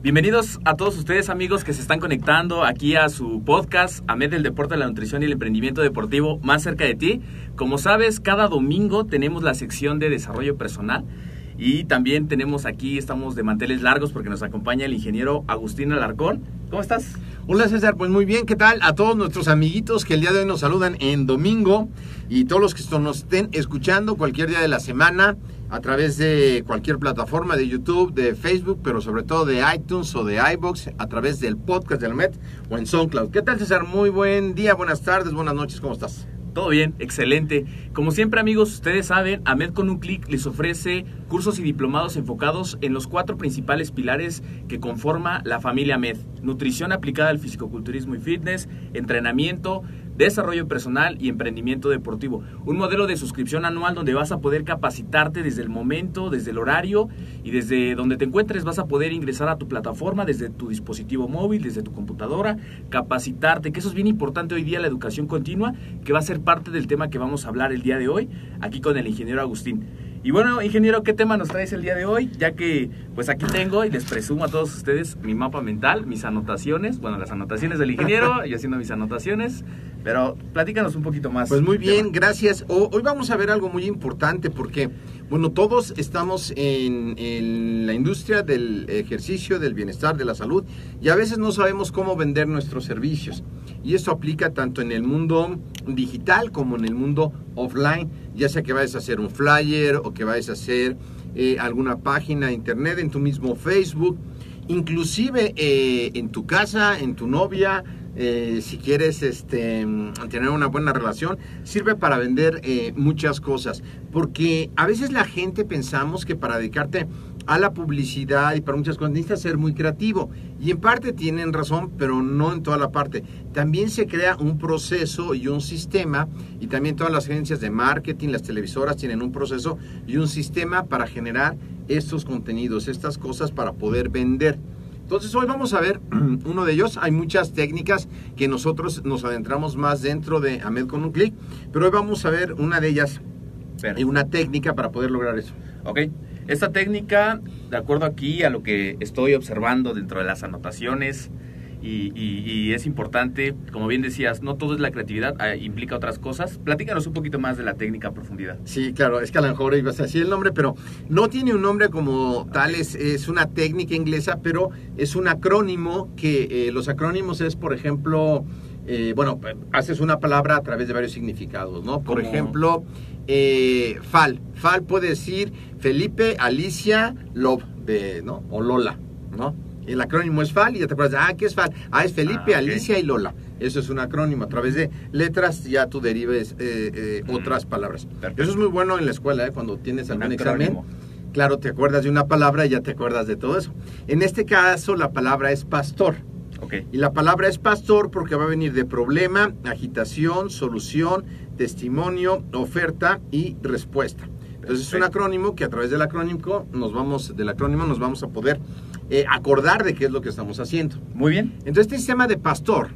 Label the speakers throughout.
Speaker 1: Bienvenidos a todos ustedes amigos que se están conectando aquí a su podcast AMED del Deporte, la Nutrición y el Emprendimiento Deportivo más cerca de ti. Como sabes, cada domingo tenemos la sección de desarrollo personal y también tenemos aquí, estamos de manteles largos porque nos acompaña el ingeniero Agustín Alarcón. ¿Cómo estás?
Speaker 2: Hola César, pues muy bien, ¿qué tal? A todos nuestros amiguitos que el día de hoy nos saludan en domingo y todos los que nos estén escuchando cualquier día de la semana a través de cualquier plataforma de YouTube, de Facebook, pero sobre todo de iTunes o de iBox, a través del podcast del MET o en SoundCloud. ¿Qué tal César? Muy buen día, buenas tardes, buenas noches, ¿cómo estás?
Speaker 1: Todo bien, excelente. Como siempre amigos, ustedes saben, AMED con un clic les ofrece cursos y diplomados enfocados en los cuatro principales pilares que conforma la familia AMED. Nutrición aplicada al fisicoculturismo y fitness, entrenamiento, desarrollo personal y emprendimiento deportivo. Un modelo de suscripción anual donde vas a poder capacitarte desde el momento, desde el horario y desde donde te encuentres vas a poder ingresar a tu plataforma desde tu dispositivo móvil, desde tu computadora, capacitarte, que eso es bien importante hoy día la educación continua, que va a ser parte del tema que vamos a hablar el día de hoy aquí con el ingeniero Agustín. Y bueno, ingeniero, ¿qué tema nos traes el día de hoy? Ya que pues aquí tengo y les presumo a todos ustedes mi mapa mental, mis anotaciones, bueno, las anotaciones del ingeniero, y haciendo mis anotaciones, pero platícanos un poquito más.
Speaker 2: Pues muy bien, gracias. hoy vamos a ver algo muy importante porque, bueno, todos estamos en, en la industria del ejercicio, del bienestar, de la salud, y a veces no sabemos cómo vender nuestros servicios. Y esto aplica tanto en el mundo digital como en el mundo offline, ya sea que vayas a hacer un flyer o que vayas a hacer eh, alguna página de internet en tu mismo Facebook, inclusive eh, en tu casa, en tu novia, eh, si quieres este, tener una buena relación, sirve para vender muchas cosas. Porque a veces la gente pensamos que para dedicarte a la publicidad y para muchas cosas necesitas ser muy creativo. Y en parte tienen razón, pero no en toda la parte. También se crea un proceso y un sistema, y también todas las agencias de marketing, las televisoras tienen un proceso y un sistema para generar estos contenidos, estas cosas para poder vender. Entonces hoy vamos a ver uno de ellos. Hay muchas técnicas que nosotros nos adentramos más dentro de AMED con un clic, pero hoy vamos a ver una de ellas, y una técnica para poder lograr eso.
Speaker 1: Ok. Esta técnica, de acuerdo aquí a lo que estoy observando dentro de las anotaciones, y, es importante, como bien decías, no todo es la creatividad, ah, implica otras cosas. Platícanos un poquito más de la técnica a profundidad.
Speaker 2: Sí, claro, es que a lo mejor ibas a el nombre, pero no tiene un nombre como tal, es, es, una técnica inglesa, pero es un acrónimo que eh, los acrónimos es, por ejemplo, eh, bueno, haces una palabra a través de varios significados, ¿no? Por ejemplo, eh, FAL. FAL puede decir Felipe, Alicia, Love, de, ¿no? O Lola, ¿no? El acrónimo es FAL y ya te acuerdas, ah, ¿qué es FAL? Ah, es Felipe, ah, Alicia y Lola. Eso es un acrónimo. A través de letras ya tú derives eh, eh, otras palabras. Eso es muy bueno en la escuela, ¿eh? cuando tienes algún examen. claro, te acuerdas de una palabra y ya te acuerdas de todo eso. En este caso, la palabra es pastor.
Speaker 1: Ok.
Speaker 2: Y la palabra es pastor porque va a venir de problema, agitación, solución, testimonio, oferta y respuesta. Entonces es un acrónimo que a través del acrónimo nos vamos, del acrónimo nos vamos a poder eh, acordar de qué es lo que estamos haciendo.
Speaker 1: Muy bien.
Speaker 2: Entonces este sistema de pastor,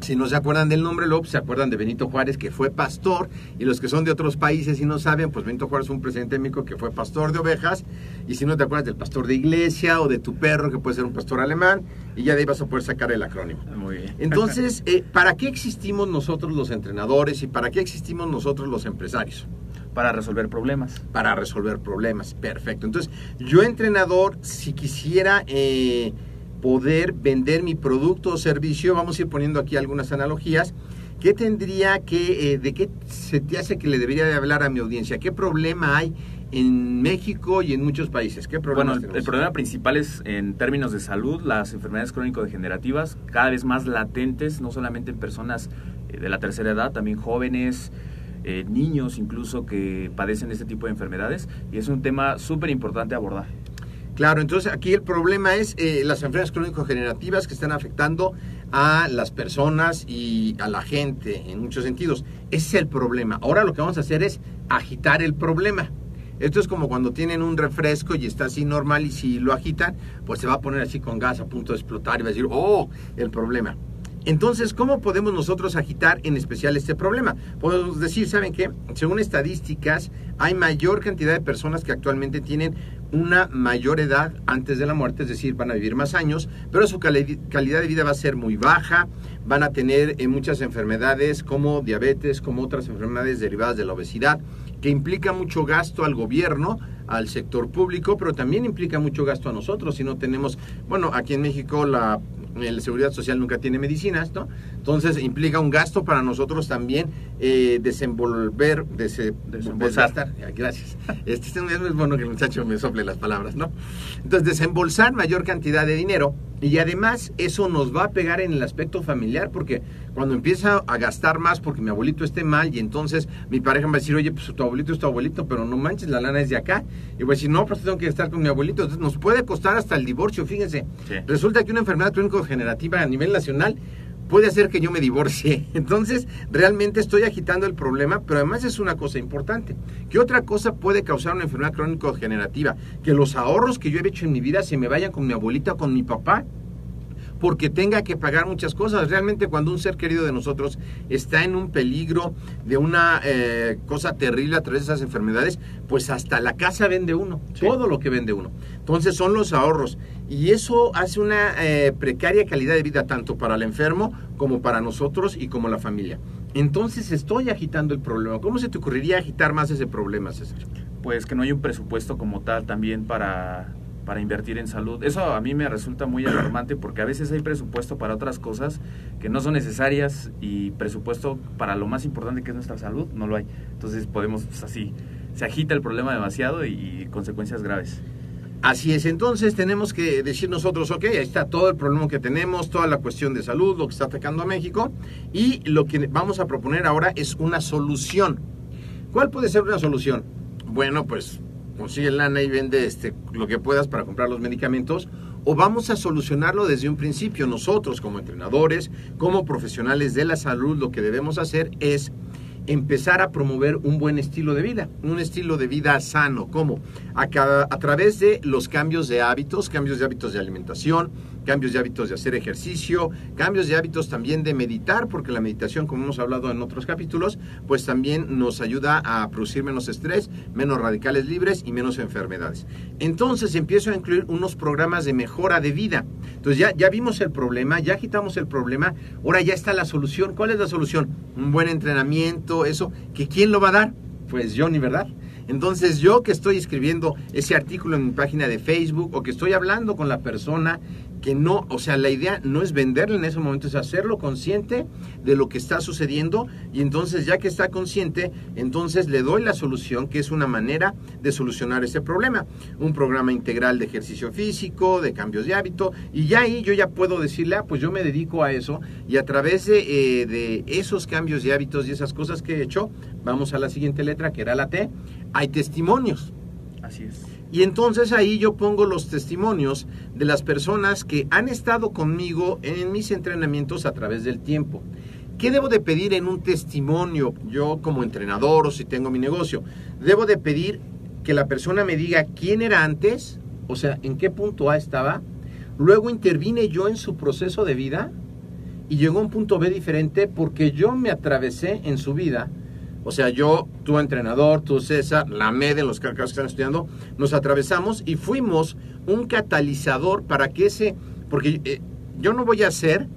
Speaker 2: si no se acuerdan del nombre, luego pues, se acuerdan de Benito Juárez, que fue pastor, y los que son de otros países y no saben, pues Benito Juárez fue un presidente de México que fue pastor de ovejas, y si no te acuerdas del pastor de iglesia o de tu perro, que puede ser un pastor alemán, y ya de ahí vas a poder sacar el acrónimo.
Speaker 1: Muy bien.
Speaker 2: Entonces, eh, ¿para qué existimos nosotros los entrenadores y para qué existimos nosotros los empresarios?
Speaker 1: Para resolver problemas.
Speaker 2: Para resolver problemas. Perfecto. Entonces, yo entrenador, si quisiera eh, poder vender mi producto o servicio, vamos a ir poniendo aquí algunas analogías. ¿Qué tendría que, eh, de qué se te hace que le debería de hablar a mi audiencia? ¿Qué problema hay en México y en muchos países? ¿Qué
Speaker 1: Bueno, el problema principal es en términos de salud, las enfermedades crónico-degenerativas, cada vez más latentes, no solamente en personas eh, de la tercera edad, también jóvenes, eh, niños incluso que padecen este tipo de enfermedades, y es un tema súper importante abordar.
Speaker 2: Claro, entonces aquí el problema es eh, las enfermedades crónico-generativas que están afectando a las personas y a la gente en muchos sentidos. Ese es el problema. Ahora lo que vamos a hacer es agitar el problema. Esto es como cuando tienen un refresco y está así normal y si lo agitan, pues se va a poner así con gas a punto de explotar y va a decir, oh, el problema. Entonces, ¿cómo podemos nosotros agitar en especial este problema? Podemos decir, ¿saben qué? Según estadísticas, hay mayor cantidad de personas que actualmente tienen una mayor edad antes de la muerte, es decir, van a vivir más años, pero su cali- calidad de vida va a ser muy baja, van a tener eh, muchas enfermedades como diabetes, como otras enfermedades derivadas de la obesidad, que implica mucho gasto al gobierno, al sector público, pero también implica mucho gasto a nosotros. Si no tenemos, bueno, aquí en México la, la seguridad social nunca tiene medicinas, ¿no? Entonces implica un gasto para nosotros también eh, desenvolver, dese-
Speaker 1: Desembolsar.
Speaker 2: Gracias. Este es muy bueno que el muchacho me sople las palabras, ¿no? Entonces desembolsar mayor cantidad de dinero y además eso nos va a pegar en el aspecto familiar porque cuando empieza a gastar más porque mi abuelito esté mal y entonces mi pareja me va a decir, oye, pues tu abuelito es tu abuelito, pero no manches, la lana es de acá. Y voy a decir, no, pues tengo que estar con mi abuelito. Entonces nos puede costar hasta el divorcio, fíjense.
Speaker 1: Sí.
Speaker 2: Resulta que una enfermedad crónico-generativa a nivel nacional puede hacer que yo me divorcie. Entonces, realmente estoy agitando el problema, pero además es una cosa importante. ¿Qué otra cosa puede causar una enfermedad crónico-generativa? Que los ahorros que yo he hecho en mi vida se me vayan con mi abuelita o con mi papá porque tenga que pagar muchas cosas. Realmente cuando un ser querido de nosotros está en un peligro de una eh, cosa terrible a través de esas enfermedades, pues hasta la casa vende uno,
Speaker 1: Sí.
Speaker 2: todo lo que vende uno. Entonces son los ahorros. Y eso hace una eh, precaria calidad de vida tanto para el enfermo como para nosotros y como la familia. Entonces estoy agitando el problema. ¿Cómo se te ocurriría agitar más ese problema, César?
Speaker 1: Pues que no hay un presupuesto como tal también para, para invertir en salud. Eso a mí me resulta muy alarmante porque a veces hay presupuesto para otras cosas que no son necesarias y presupuesto para lo más importante que es nuestra salud no lo hay. Entonces podemos pues, así, se agita el problema demasiado y, y consecuencias graves.
Speaker 2: Así es, entonces tenemos que decir nosotros, ok, ahí está todo el problema que tenemos, toda la cuestión de salud, lo que está atacando a México, y lo que vamos a proponer ahora es una solución. ¿Cuál puede ser una solución? Bueno, pues consigue lana y vende este, lo que puedas para comprar los medicamentos, o vamos a solucionarlo desde un principio. Nosotros como entrenadores, como profesionales de la salud, lo que debemos hacer es empezar a promover un buen estilo de vida, un estilo de vida sano, ¿cómo? A, a través de los cambios de hábitos, cambios de hábitos de alimentación, cambios de hábitos de hacer ejercicio, cambios de hábitos también de meditar, porque la meditación, como hemos hablado en otros capítulos, pues también nos ayuda a producir menos estrés, menos radicales libres y menos enfermedades. Entonces empiezo a incluir unos programas de mejora de vida. Entonces ya, ya vimos el problema, ya quitamos el problema, ahora ya está la solución. ¿Cuál es la solución? Un buen entrenamiento, eso, que ¿quién lo va a dar? Pues Johnny, ¿verdad? Entonces yo que estoy escribiendo ese artículo en mi página de Facebook o que estoy hablando con la persona que no, o sea, la idea no es venderle en ese momento, es hacerlo consciente de lo que está sucediendo y entonces ya que está consciente, entonces le doy la solución, que es una manera de solucionar ese problema. Un programa integral de ejercicio físico, de cambios de hábito y ya ahí yo ya puedo decirle, ah, pues yo me dedico a eso y a través de, eh, de esos cambios de hábitos y esas cosas que he hecho, vamos a la siguiente letra, que era la T, hay testimonios.
Speaker 1: Así es.
Speaker 2: Y entonces ahí yo pongo los testimonios de las personas que han estado conmigo en mis entrenamientos a través del tiempo. ¿Qué debo de pedir en un testimonio yo como entrenador o si tengo mi negocio? Debo de pedir que la persona me diga quién era antes, o sea, en qué punto A estaba, luego intervine yo en su proceso de vida y llegó a un punto B diferente porque yo me atravesé en su vida o sea, yo, tu entrenador, tú César, la MED en los casos que están estudiando, nos atravesamos y fuimos un catalizador para que ese, porque eh, yo no voy a ser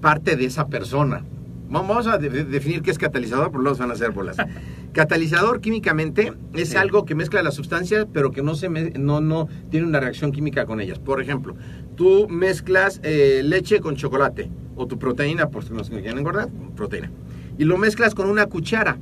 Speaker 2: parte de esa persona. Vamos a de- definir qué es catalizador, porque luego se van a hacer bolas. Catalizador químicamente es
Speaker 1: Sí.
Speaker 2: algo que mezcla las sustancias, pero que no, se me- no, no tiene una reacción química con ellas. Por ejemplo, tú mezclas eh, leche con chocolate, o tu proteína, por si los que quieren engordar, proteína, y lo mezclas con una cuchara.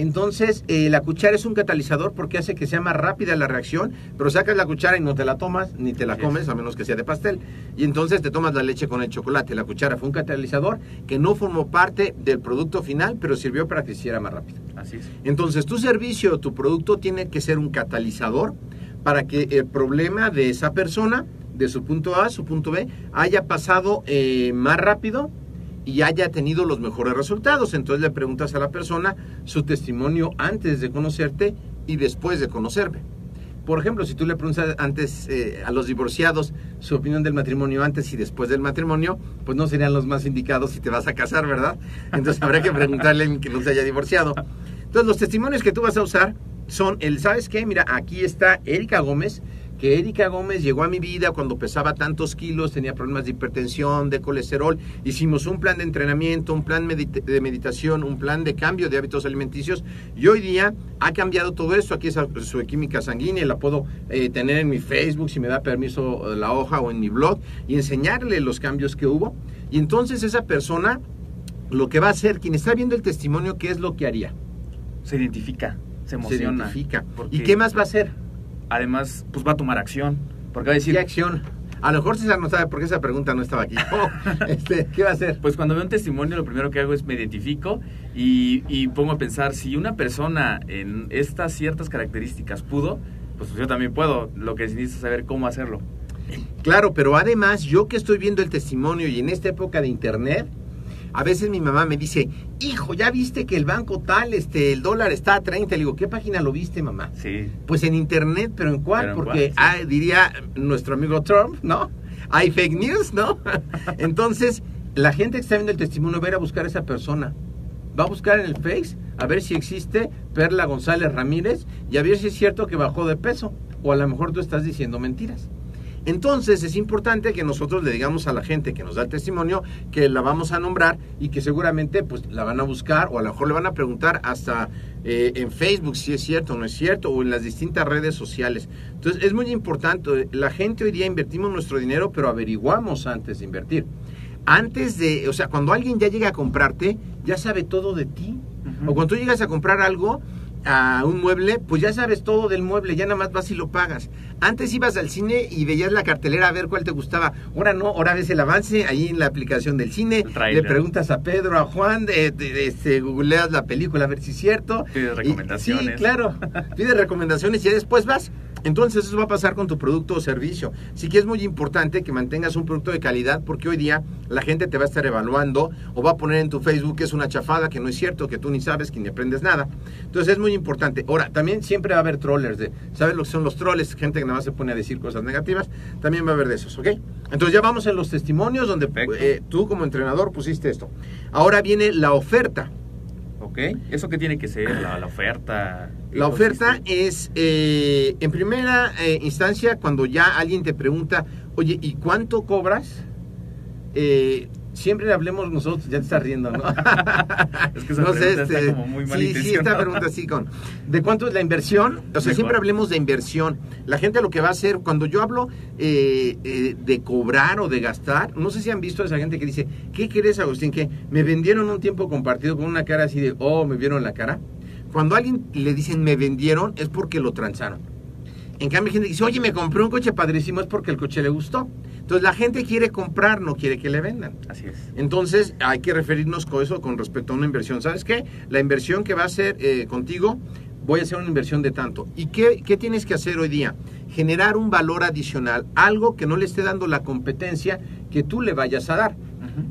Speaker 2: Entonces, eh, la cuchara es un catalizador porque hace que sea más rápida la reacción, pero sacas la cuchara y no te la tomas, ni te la comes, a menos que sea de pastel. Y entonces te tomas la leche con el chocolate. La cuchara fue un catalizador que no formó parte del producto final, pero sirvió para que se hiciera más rápido.
Speaker 1: Así es.
Speaker 2: Entonces, tu servicio, tu producto tiene que ser un catalizador para que el problema de esa persona, de su punto A a su punto B, haya pasado eh, más rápido y haya tenido los mejores resultados. Entonces le preguntas a la persona su testimonio antes de conocerte y después de conocerme. Por ejemplo, si tú le preguntas antes eh, a los divorciados su opinión del matrimonio antes y después del matrimonio, pues no serían los más indicados si te vas a casar, ¿verdad? Entonces habrá que preguntarle a que no se haya divorciado. Entonces los testimonios que tú vas a usar son el, ¿sabes qué? Mira, aquí está Erika Gómez, que Erika Gómez llegó a mi vida cuando pesaba tantos kilos, tenía problemas de hipertensión, de colesterol. Hicimos un plan de entrenamiento, un plan de meditación, un plan de cambio de hábitos alimenticios. Y hoy día ha cambiado todo esto. Aquí es su química sanguínea, la puedo eh, tener en mi Facebook, si me da permiso eh, la hoja o en mi blog, y enseñarle los cambios que hubo. Y entonces esa persona lo que va a hacer, quien está viendo el testimonio, ¿qué es lo que haría?
Speaker 1: Se identifica, se
Speaker 2: Se
Speaker 1: emociona.
Speaker 2: identifica.
Speaker 1: porque
Speaker 2: ¿Y qué más va a hacer?
Speaker 1: Además, pues va a tomar acción. Porque va a decir,
Speaker 2: ¿Qué acción? A lo mejor César no sabe por qué esa pregunta no estaba aquí. Oh, este, ¿Qué va a hacer?
Speaker 1: Pues cuando veo un testimonio, lo primero que hago es me identifico y, y pongo a pensar, si una persona en estas ciertas características pudo, pues yo también puedo. Lo que necesito es saber cómo hacerlo.
Speaker 2: Claro, pero además yo que estoy viendo el testimonio y en esta época de internet, a veces mi mamá me dice, hijo, ¿ya viste que el banco tal, este, el dólar está a 30? Le digo, ¿qué página lo viste, mamá?
Speaker 1: Sí.
Speaker 2: Pues en internet, pero ¿en cuál?
Speaker 1: Pero ¿en
Speaker 2: Porque
Speaker 1: cuál? Sí.
Speaker 2: ah, diría nuestro amigo Trump, ¿no? Hay fake news, ¿no? Entonces, la gente que está viendo el testimonio va a ir a buscar a esa persona. Va a buscar en el Face a ver si existe Perla González Ramírez y a ver si es cierto que bajó de peso. O a lo mejor tú estás diciendo mentiras. Entonces es importante que nosotros le digamos a la gente que nos da el testimonio que la vamos a nombrar y que seguramente pues la van a buscar o a lo mejor le van a preguntar hasta eh, en Facebook si es cierto o no es cierto o en las distintas redes sociales. Entonces es muy importante, la gente hoy día invertimos nuestro dinero pero averiguamos antes de invertir. Antes de, o sea, cuando alguien ya llega a comprarte, ya sabe todo de ti. O cuando tú llegas a comprar algo, a un mueble, pues ya sabes todo del mueble, ya nada más vas y lo pagas. Antes ibas al cine y veías la cartelera a ver cuál te gustaba. Ahora no, ahora ves el avance ahí en la aplicación del cine, le preguntas a Pedro, a Juan, de, de- de- este, googleas la película a ver si es cierto.
Speaker 1: Pides
Speaker 2: Y-
Speaker 1: recomendaciones.
Speaker 2: sí, claro. Pides recomendaciones y después vas. Entonces eso va a pasar con tu producto o servicio. Sí que es muy importante que mantengas un producto de calidad porque hoy día la gente te va a estar evaluando o va a poner en tu Facebook que es una chafada, que no es cierto, que tú ni sabes, que ni aprendes nada. Entonces es muy importante. Ahora, también siempre va a haber trollers de, ¿sabes lo que son los troles? Gente que nada más se pone a decir cosas negativas. También va a haber de esos, ¿ok? Entonces ya vamos en los testimonios donde eh, tú como entrenador pusiste esto. Ahora viene la oferta.
Speaker 1: ¿Ok? ¿Eso qué tiene que ser? La, oferta. ¿Qué
Speaker 2: La oferta es, eh, en primera eh, instancia, cuando ya alguien te pregunta, oye, ¿y cuánto cobras? Eh, siempre hablemos nosotros, ya te estás riendo, ¿no?
Speaker 1: Es que esa está como muy
Speaker 2: Sí, sí, esta pregunta sí con... ¿De cuánto es la inversión? O sea,
Speaker 1: ¿De
Speaker 2: siempre hablemos de inversión. La gente lo que va a hacer, cuando yo hablo eh, eh, de cobrar o de gastar, no sé si han visto a esa gente que dice, ¿qué querés, Agustín? Que me vendieron un tiempo compartido con una cara así de, oh, me vieron la cara. Cuando a alguien le dicen me vendieron, es porque lo transaron. En cambio, hay gente que dice, oye, me compré un coche padrísimo, es porque el coche le gustó. Entonces, la gente quiere comprar, no quiere que le vendan.
Speaker 1: Así es.
Speaker 2: Entonces, hay que referirnos con eso con respecto a una inversión. ¿Sabes qué? La inversión que va a hacer eh, contigo, voy a hacer una inversión de tanto. ¿Y qué, qué tienes que hacer hoy día? Generar un valor adicional, algo que no le esté dando la competencia que tú le vayas a dar.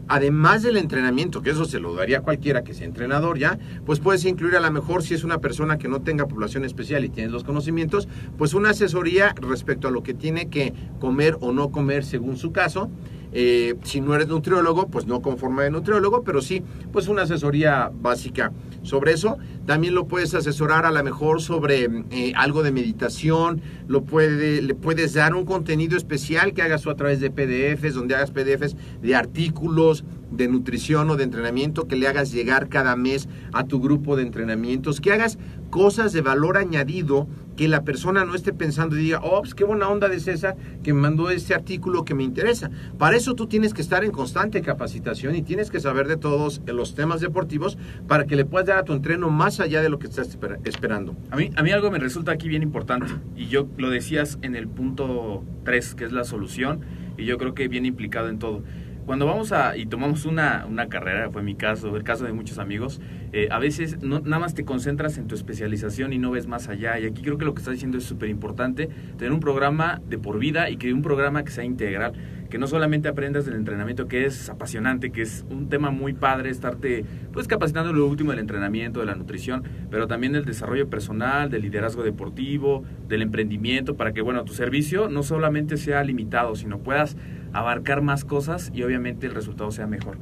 Speaker 2: Además del entrenamiento, que eso se lo daría cualquiera que sea entrenador ya, pues puedes incluir a lo mejor si es una persona que no tenga población especial y tienes los conocimientos, pues una asesoría respecto a lo que tiene que comer o no comer según su caso. Eh, si no eres nutriólogo, pues no conforme de nutriólogo, pero sí, pues una asesoría básica sobre eso. También lo puedes asesorar a lo mejor sobre eh, algo de meditación, lo puede, le puedes dar un contenido especial que hagas tú a través de PDFs, donde hagas PDFs de artículos de nutrición o de entrenamiento, que le hagas llegar cada mes a tu grupo de entrenamientos, que hagas cosas de valor añadido que la persona no esté pensando y diga, oh, pues qué buena onda de César que me mandó este artículo que me interesa. Para eso tú tienes que estar en constante capacitación y tienes que saber de todos los temas deportivos para que le puedas dar a tu entreno más allá de lo que estás esper- esperando.
Speaker 1: A mí, a mí algo me resulta aquí bien importante, y yo lo decías en el punto 3, que es la solución, y yo creo que viene implicado en todo. Cuando vamos a y tomamos una, una carrera, fue mi caso, el caso de muchos amigos, eh, a veces no, nada más te concentras en tu especialización y no ves más allá. Y aquí creo que lo que estás diciendo es súper importante, tener un programa de por vida y que un programa que sea integral, que no solamente aprendas del entrenamiento, que es apasionante, que es un tema muy padre, estarte pues capacitando lo último del entrenamiento, de la nutrición, pero también del desarrollo personal, del liderazgo deportivo, del emprendimiento, para que bueno, tu servicio no solamente sea limitado, sino puedas abarcar más cosas y obviamente el resultado sea mejor.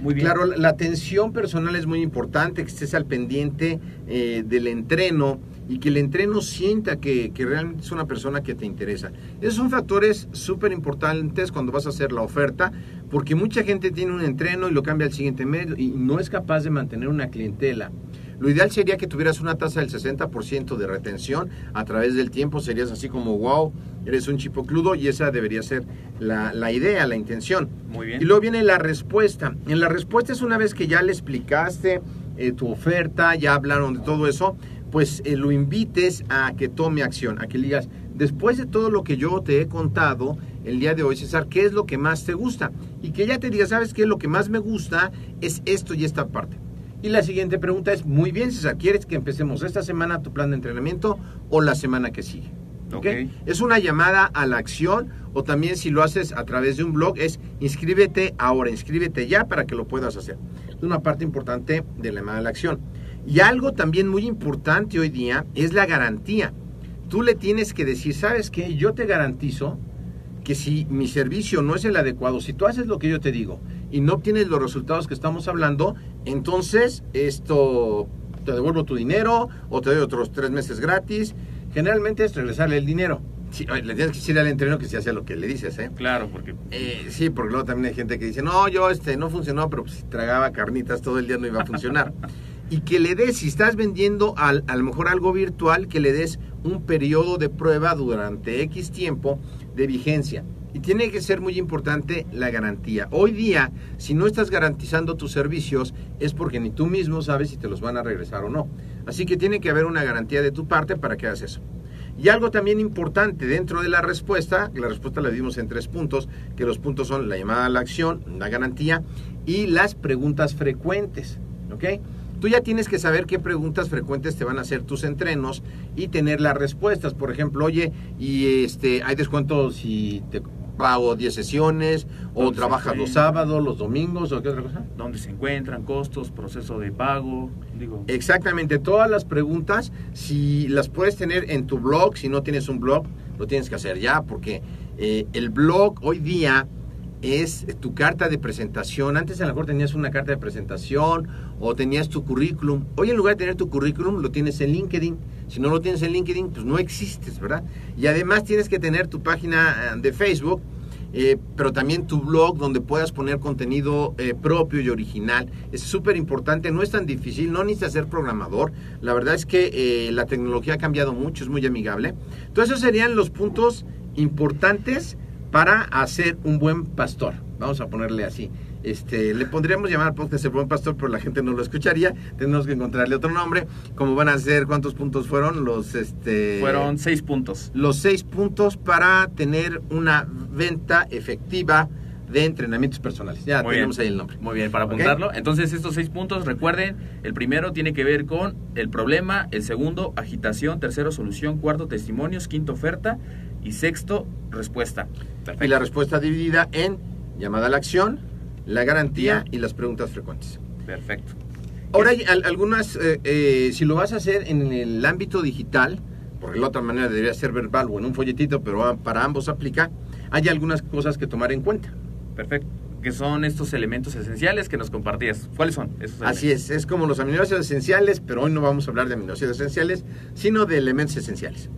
Speaker 1: Muy bien.
Speaker 2: Claro, la atención personal es muy importante, que estés al pendiente eh, del entreno y que el entreno sienta que, que realmente es una persona que te interesa. Esos son factores súper importantes cuando vas a hacer la oferta, porque mucha gente tiene un entreno y lo cambia al siguiente mes y no es capaz de mantener una clientela. Lo ideal sería que tuvieras una tasa del 60% de retención a través del tiempo. Serías así como, wow, eres un chipocludo y esa debería ser la, la idea, la intención.
Speaker 1: Muy bien.
Speaker 2: Y luego viene la respuesta. En la respuesta es una vez que ya le explicaste eh, tu oferta, ya hablaron de todo eso, pues eh, lo invites a que tome acción, a que le digas, después de todo lo que yo te he contado el día de hoy, César, ¿qué es lo que más te gusta? Y que ya te diga, ¿sabes qué? Lo que más me gusta es esto y esta parte. Y la siguiente pregunta es, muy bien, César, ¿quieres que empecemos esta semana tu plan de entrenamiento o la semana que sigue? ¿Ok?
Speaker 1: Ok.
Speaker 2: Es una llamada a la acción o también si lo haces a través de un blog es inscríbete ahora, inscríbete ya para que lo puedas hacer. Es una parte importante de la llamada a la acción. Y algo también muy importante hoy día es la garantía. Tú le tienes que decir, ¿sabes qué? Yo te garantizo que si mi servicio no es el adecuado, si tú haces lo que yo te digo y no obtienes los resultados que estamos hablando, entonces esto te devuelvo tu dinero o te doy otros tres meses gratis. Generalmente es regresarle el dinero. Sí, le tienes que decir al entreno que se hace lo que le dices, ¿eh?
Speaker 1: Claro, porque
Speaker 2: Eh, sí, porque luego también hay gente que dice, no, yo este no funcionó, pero pues, si tragaba carnitas todo el día no iba a funcionar. y que le des, si estás vendiendo al, a lo mejor algo virtual, que le des un periodo de prueba durante X tiempo de vigencia. Y tiene que ser muy importante la garantía. Hoy día, si no estás garantizando tus servicios, es porque ni tú mismo sabes si te los van a regresar o no. Así que tiene que haber una garantía de tu parte para que hagas eso. Y algo también importante dentro de la respuesta, la respuesta la dimos en tres puntos, que los puntos son la llamada a la acción, la garantía y las preguntas frecuentes. ¿Ok? Tú ya tienes que saber qué preguntas frecuentes te van a hacer tus entrenos y tener las respuestas. Por ejemplo, oye, y este, hay descuento si te pago 10 sesiones o
Speaker 1: ¿Dónde se
Speaker 2: trabajas los sábados, los domingos o qué otra cosa.
Speaker 1: dónde se encuentran, costos, proceso de pago, digo,
Speaker 2: Exactamente, todas las preguntas, si las puedes tener en tu blog, si no tienes un blog, lo tienes que hacer ya, porque eh, el blog hoy día es tu carta de presentación. Antes a lo mejor tenías una carta de presentación o tenías tu currículum. Hoy en lugar de tener tu currículum, lo tienes en LinkedIn. Si no lo tienes en LinkedIn, pues no existes, ¿verdad? Y además tienes que tener tu página eh, de Facebook eh, pero también tu blog donde puedas poner contenido eh, propio y original. Es súper importante, no es tan difícil, no necesitas ser programador. La verdad es que eh, la tecnología ha cambiado mucho, es muy amigable. Entonces esos serían los puntos importantes para hacer un buen pastor. Vamos a ponerle así. Este, le pondríamos llamar al podcast el buen pastor, pero la gente no lo escucharía. Tenemos que encontrarle otro nombre. Como van a ser, ¿cuántos puntos fueron? Los, este...
Speaker 1: fueron seis puntos.
Speaker 2: los seis puntos para tener una venta efectiva de entrenamientos personales. Ya
Speaker 1: Muy
Speaker 2: tenemos
Speaker 1: bien.
Speaker 2: ahí el nombre.
Speaker 1: Muy bien, para apuntarlo. Entonces, estos seis puntos, recuerden, el primero tiene que ver con el problema, el segundo, agitación, tercero, solución, cuarto, testimonios, quinto, oferta y sexto, respuesta. Perfecto.
Speaker 2: Y la respuesta dividida en llamada a la acción, la garantía y las preguntas frecuentes.
Speaker 1: Perfecto.
Speaker 2: Ahora hay al- algunas, eh, eh, si lo vas a hacer en el ámbito digital, porque la otra manera debería ser verbal o en un folletito, pero para ambos aplica, hay algunas cosas que tomar en cuenta.
Speaker 1: Perfecto. Que son estos elementos esenciales que nos compartías. ¿Cuáles son esos
Speaker 2: Así es, es como los aminoácidos esenciales, pero hoy no vamos a hablar de aminoácidos esenciales, sino de elementos esenciales.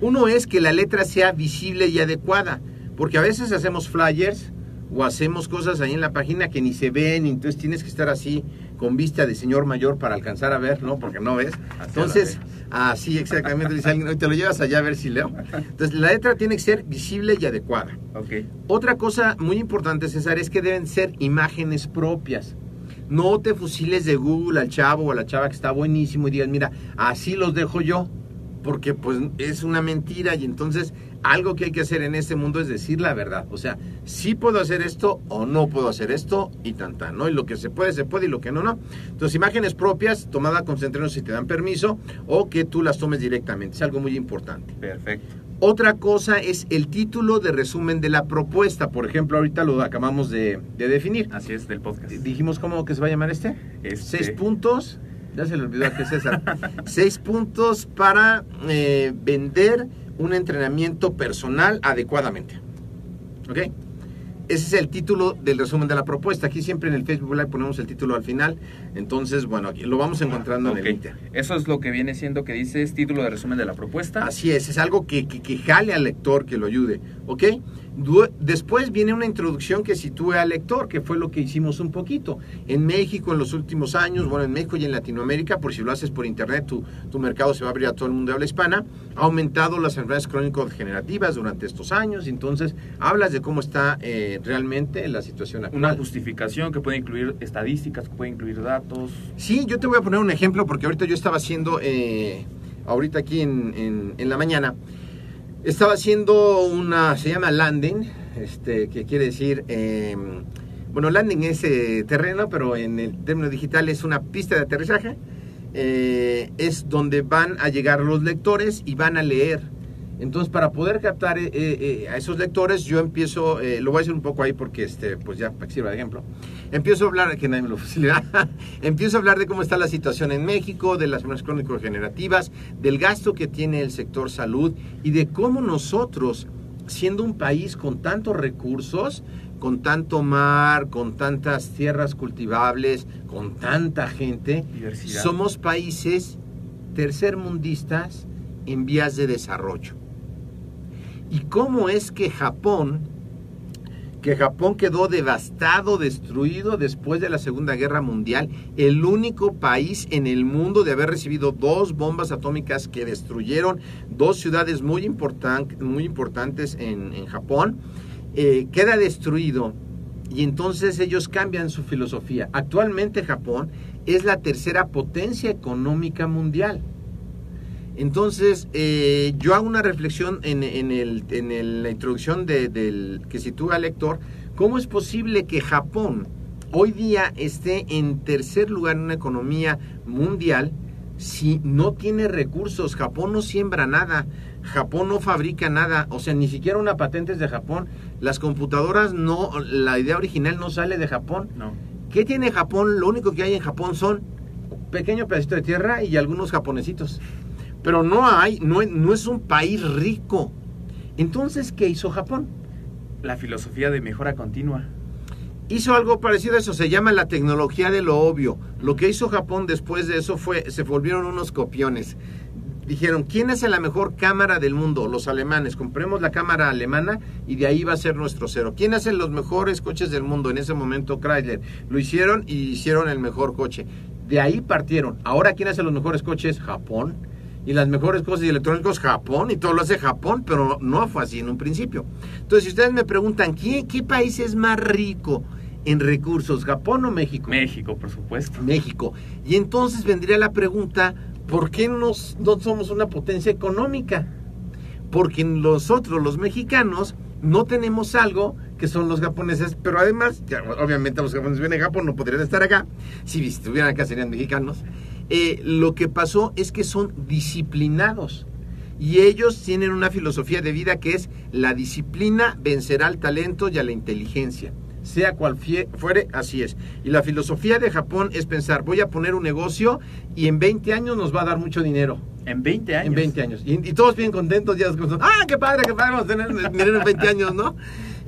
Speaker 2: Uno es que la letra sea visible y adecuada, porque a veces hacemos flyers o hacemos cosas ahí en la página que ni se ven, y entonces tienes que estar así con vista de señor mayor para alcanzar a ver, ¿no? Porque no ves. Entonces, así exactamente, dice alguien, "Hoy te lo llevas allá a ver si leo. Entonces, la letra tiene que ser visible y adecuada.
Speaker 1: Ok.
Speaker 2: Otra cosa muy importante, César, es que deben ser imágenes propias. No te fusiles de Google al chavo o a la chava que está buenísimo y digas, mira, así los dejo yo, porque pues es una mentira y entonces algo que hay que hacer en este mundo es decir la verdad. O sea, sí puedo hacer esto o no puedo hacer esto y tan tan, ¿no? Y lo que se puede, se puede y lo que no, no. Entonces, imágenes propias, tomada con centrenos si te dan permiso o que tú las tomes directamente. Es algo muy importante.
Speaker 1: Perfecto.
Speaker 2: Otra cosa es el título de resumen de la propuesta. Por ejemplo, ahorita lo acabamos de, de definir.
Speaker 1: Así es del podcast.
Speaker 2: Dijimos cómo que se va a llamar este.
Speaker 1: Este-
Speaker 2: Seis puntos. Ya se le olvidó a es César. Seis puntos para eh, vender un entrenamiento personal adecuadamente. ¿Ok? Ese es el título del resumen de la propuesta. Aquí siempre en el Facebook Live ponemos el título al final. Entonces, bueno, aquí lo vamos encontrando en el Inter.
Speaker 1: Eso es lo que viene siendo que dices título de resumen de la propuesta.
Speaker 2: Así es, es algo que, que, que jale al lector, que lo ayude, ¿ok? Después viene una introducción que sitúe al lector, que fue lo que hicimos un poquito. En México en los últimos años, bueno, en México y en Latinoamérica, por si lo haces por internet, tu, tu mercado se va a abrir a todo el mundo de habla hispana, ha aumentado las enfermedades crónico-degenerativas durante estos años, entonces hablas de cómo está eh, realmente la situación actual.
Speaker 1: Una justificación que puede incluir estadísticas, que puede incluir datos.
Speaker 2: Sí, yo te voy a poner un ejemplo porque ahorita yo estaba haciendo, eh, ahorita aquí en, en- en la mañana, estaba haciendo una, se llama landing, este, que quiere decir, eh, bueno, landing es eh, terreno, pero en el término digital es una pista de aterrizaje, eh, es donde van a llegar los lectores y van a leer. Entonces, para poder captar eh, eh, a esos lectores, yo empiezo, eh, lo voy a hacer un poco ahí porque, este, pues ya, para que sirva de ejemplo. Empiezo a hablar, que nadie me lo facilita, empiezo a hablar de cómo está la situación en México, de las enfermedades crónico-degenerativas, del gasto que tiene el sector salud y de cómo nosotros, siendo un país con tantos recursos, con tanto mar, con tantas tierras cultivables, con tanta gente,
Speaker 1: Diversidad.
Speaker 2: somos países tercermundistas en vías de desarrollo. ¿Y cómo es que Japón, que Japón quedó devastado, destruido después de la Segunda Guerra Mundial, el único país en el mundo de haber recibido dos bombas atómicas que destruyeron dos ciudades muy, importan- muy importantes en, en Japón, eh, queda destruido y entonces ellos cambian su filosofía. Actualmente Japón es la tercera potencia económica mundial. Entonces, eh, yo hago una reflexión en, en el- en el- la introducción de- del que sitúa al lector, ¿cómo es posible que Japón hoy día esté en tercer lugar en una economía mundial si no tiene recursos? Japón no siembra nada, Japón no fabrica nada, o sea, ni siquiera una patente es de Japón, las computadoras no, la idea original no sale de Japón.
Speaker 1: No.
Speaker 2: ¿Qué tiene Japón? Lo único que hay en Japón son pequeño pedacito de tierra y algunos japonesitos. Pero no hay, no, es- no es un país rico. Entonces, ¿qué hizo Japón?
Speaker 1: La filosofía de mejora continua.
Speaker 2: Hizo algo parecido a eso, se llama la tecnología de lo obvio. Lo que hizo Japón después de eso fue, se volvieron unos copiones. Dijeron, ¿quién hace la mejor cámara del mundo? Los alemanes. Compremos la cámara alemana y de ahí va a ser nuestro cero. ¿Quién hace los mejores coches del mundo? En ese momento Chrysler. Lo hicieron y hicieron el mejor coche. De ahí partieron. Ahora, ¿quién hace los mejores coches? Japón. Y las mejores cosas y electrónicos, Japón. Y todo lo hace Japón, pero no fue así en un principio. Entonces, si ustedes me preguntan, ¿qué, qué país es más rico en recursos, Japón o México?
Speaker 1: México, por supuesto.
Speaker 2: México. Y entonces vendría la pregunta, ¿por qué nos- no somos una potencia económica? Porque nosotros, los mexicanos, no tenemos algo que son los japoneses, pero además, ya, obviamente los japoneses vienen de Japón, no podrían estar acá, si estuvieran acá serían mexicanos. Eh, lo que pasó es que son disciplinados y ellos tienen una filosofía de vida que es la disciplina vencerá al talento y a la inteligencia. Sea cual fuere, así es. Y la filosofía de Japón es pensar, voy a poner un negocio y en 20 años nos va a dar mucho dinero.
Speaker 1: En 20 años.
Speaker 2: En 20 años. Y, y todos bien contentos, ya ¡ah, qué padre, qué padre! Vamos a tener dinero en 20 años, ¿no?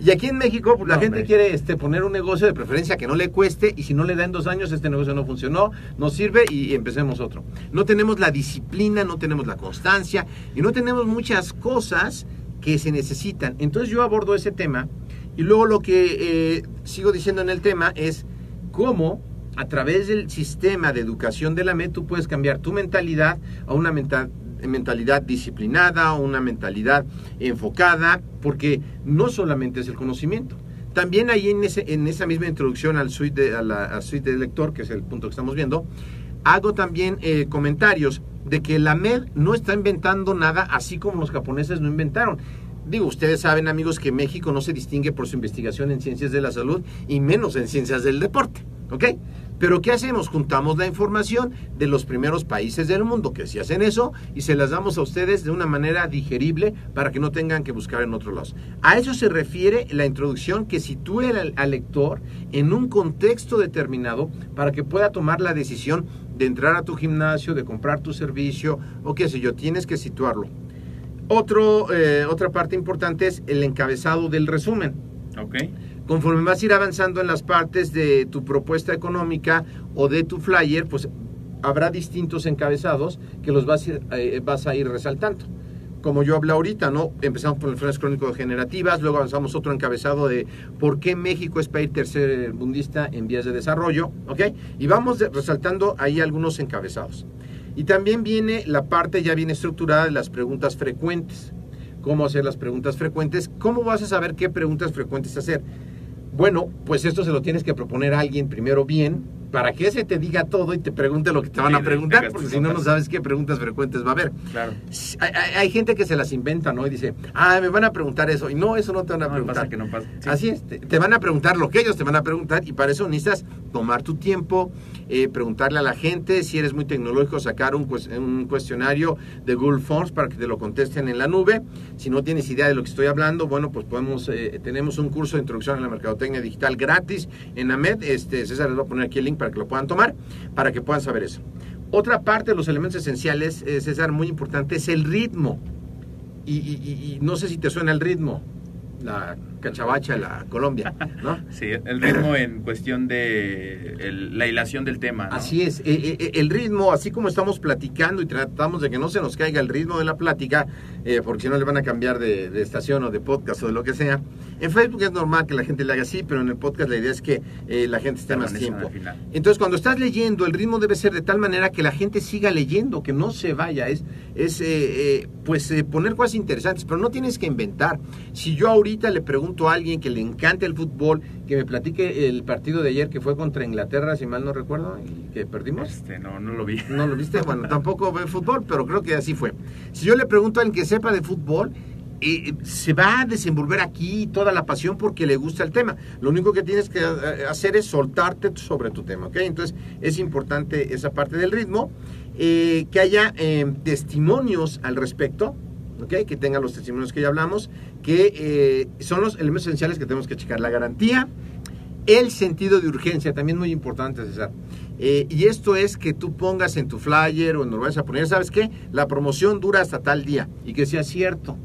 Speaker 2: Y aquí en México, pues, la
Speaker 1: No,
Speaker 2: gente
Speaker 1: hombre.
Speaker 2: quiere este, poner un negocio de preferencia que no le cueste y si no le da en dos años, este negocio no funcionó, no sirve y empecemos otro. No tenemos la disciplina, no tenemos la constancia y no tenemos muchas cosas que se necesitan. Entonces yo abordo ese tema y luego lo que eh, sigo diciendo en el tema es cómo a través del sistema de educación de la MED tú puedes cambiar tu mentalidad a una menta- mentalidad disciplinada, una mentalidad enfocada, porque no solamente es el conocimiento. También ahí en, ese, en esa misma introducción al suite de, a la a suite de lector, que es el punto que estamos viendo, hago también eh, comentarios de que la MED no está inventando nada así como los japoneses no inventaron. Digo, ustedes saben amigos que México no se distingue por su investigación en ciencias de la salud y menos en ciencias del deporte, ¿ok? Pero ¿qué hacemos? Juntamos la información de los primeros países del mundo que sí hacen eso y se las damos a ustedes de una manera digerible para que no tengan que buscar en otros lados. A eso se refiere la introducción que sitúe al, lector en un contexto determinado para que pueda tomar la decisión de entrar a tu gimnasio, de comprar tu servicio o qué sé yo, tienes que situarlo. Otro, eh, otra parte importante es el encabezado del resumen.
Speaker 1: Ok.
Speaker 2: Conforme vas a ir avanzando en las partes de tu propuesta económica o de tu flyer, pues habrá distintos encabezados que los vas a ir, eh, a ir resaltando. Como yo hablé ahorita, ¿no? Empezamos por enfermedades crónico-degenerativas, luego avanzamos otro encabezado de por qué México es país tercermundista en vías de desarrollo, ¿ok? Y vamos resaltando ahí algunos encabezados. Y también viene la parte ya bien estructurada de las preguntas frecuentes. ¿Cómo hacer las preguntas frecuentes? ¿Cómo vas a saber qué preguntas frecuentes hacer? Bueno, pues esto se lo tienes que proponer a alguien primero bien, para que ese te diga todo y te pregunte lo que te van a preguntar, porque si no, no sabes qué preguntas frecuentes va a haber.
Speaker 1: Claro.
Speaker 2: Hay, hay- hay gente que se las inventa, ¿no? Y dice, ah, me van a preguntar eso. Y no, eso no te van a
Speaker 1: No,
Speaker 2: preguntar.
Speaker 1: pasa que no pasa. Sí.
Speaker 2: Así es, te, te van a preguntar lo que ellos te van a preguntar y para eso necesitas tomar tu tiempo, eh, preguntarle a la gente, si eres muy tecnológico, sacar un cuestionario de Google Forms para que te lo contesten en la nube. Si no tienes idea de lo que estoy hablando, bueno, pues podemos, eh, tenemos un curso de introducción a la mercadotecnia digital gratis en AMED. Este, César les va a poner aquí el link para que lo puedan tomar, para que puedan saber eso. Otra parte de los elementos esenciales, eh, César, muy importante, es el ritmo. Y, y- y- no sé si te suena el ritmo, la cachabacha, la Colombia, ¿no?
Speaker 1: Sí, el ritmo en cuestión de el- la hilación del tema. ¿no?
Speaker 2: Así es, eh, eh, el ritmo, así como estamos platicando y tratamos de que no se nos caiga el ritmo de la plática, eh, porque si no le van a cambiar de, de estación o de podcast o de lo que sea. En Facebook es normal que la gente le haga así, pero en el podcast la idea es que eh, la gente esté más tiempo. Entonces, cuando estás leyendo, el ritmo debe ser de tal manera que la gente siga leyendo, que no se vaya. Es, es eh, pues, poner cosas interesantes, pero no tienes que inventar. Si yo ahorita le pregunto a alguien que le encanta el fútbol, que me platique el partido de ayer que fue contra Inglaterra, si mal no recuerdo, y que perdimos.
Speaker 1: Este, no, no lo vi.
Speaker 2: ¿No lo viste? Bueno, tampoco ve fútbol, pero creo que así fue. Si yo le pregunto a alguien que sepa de fútbol, eh, se va a desenvolver aquí toda la pasión porque le gusta el tema. Lo único que tienes que eh, hacer es soltarte sobre tu tema, ¿ok? Entonces es importante esa parte del ritmo, eh, que haya eh, testimonios al respecto, Que tengan los testimonios que ya hablamos, que eh, son los elementos esenciales que tenemos que checar. La garantía, el sentido de urgencia, también muy importante, César. Eh, y esto es que tú pongas en tu flyer o en lo vayas a poner, ¿sabes qué? La promoción dura hasta tal día y que sea cierto.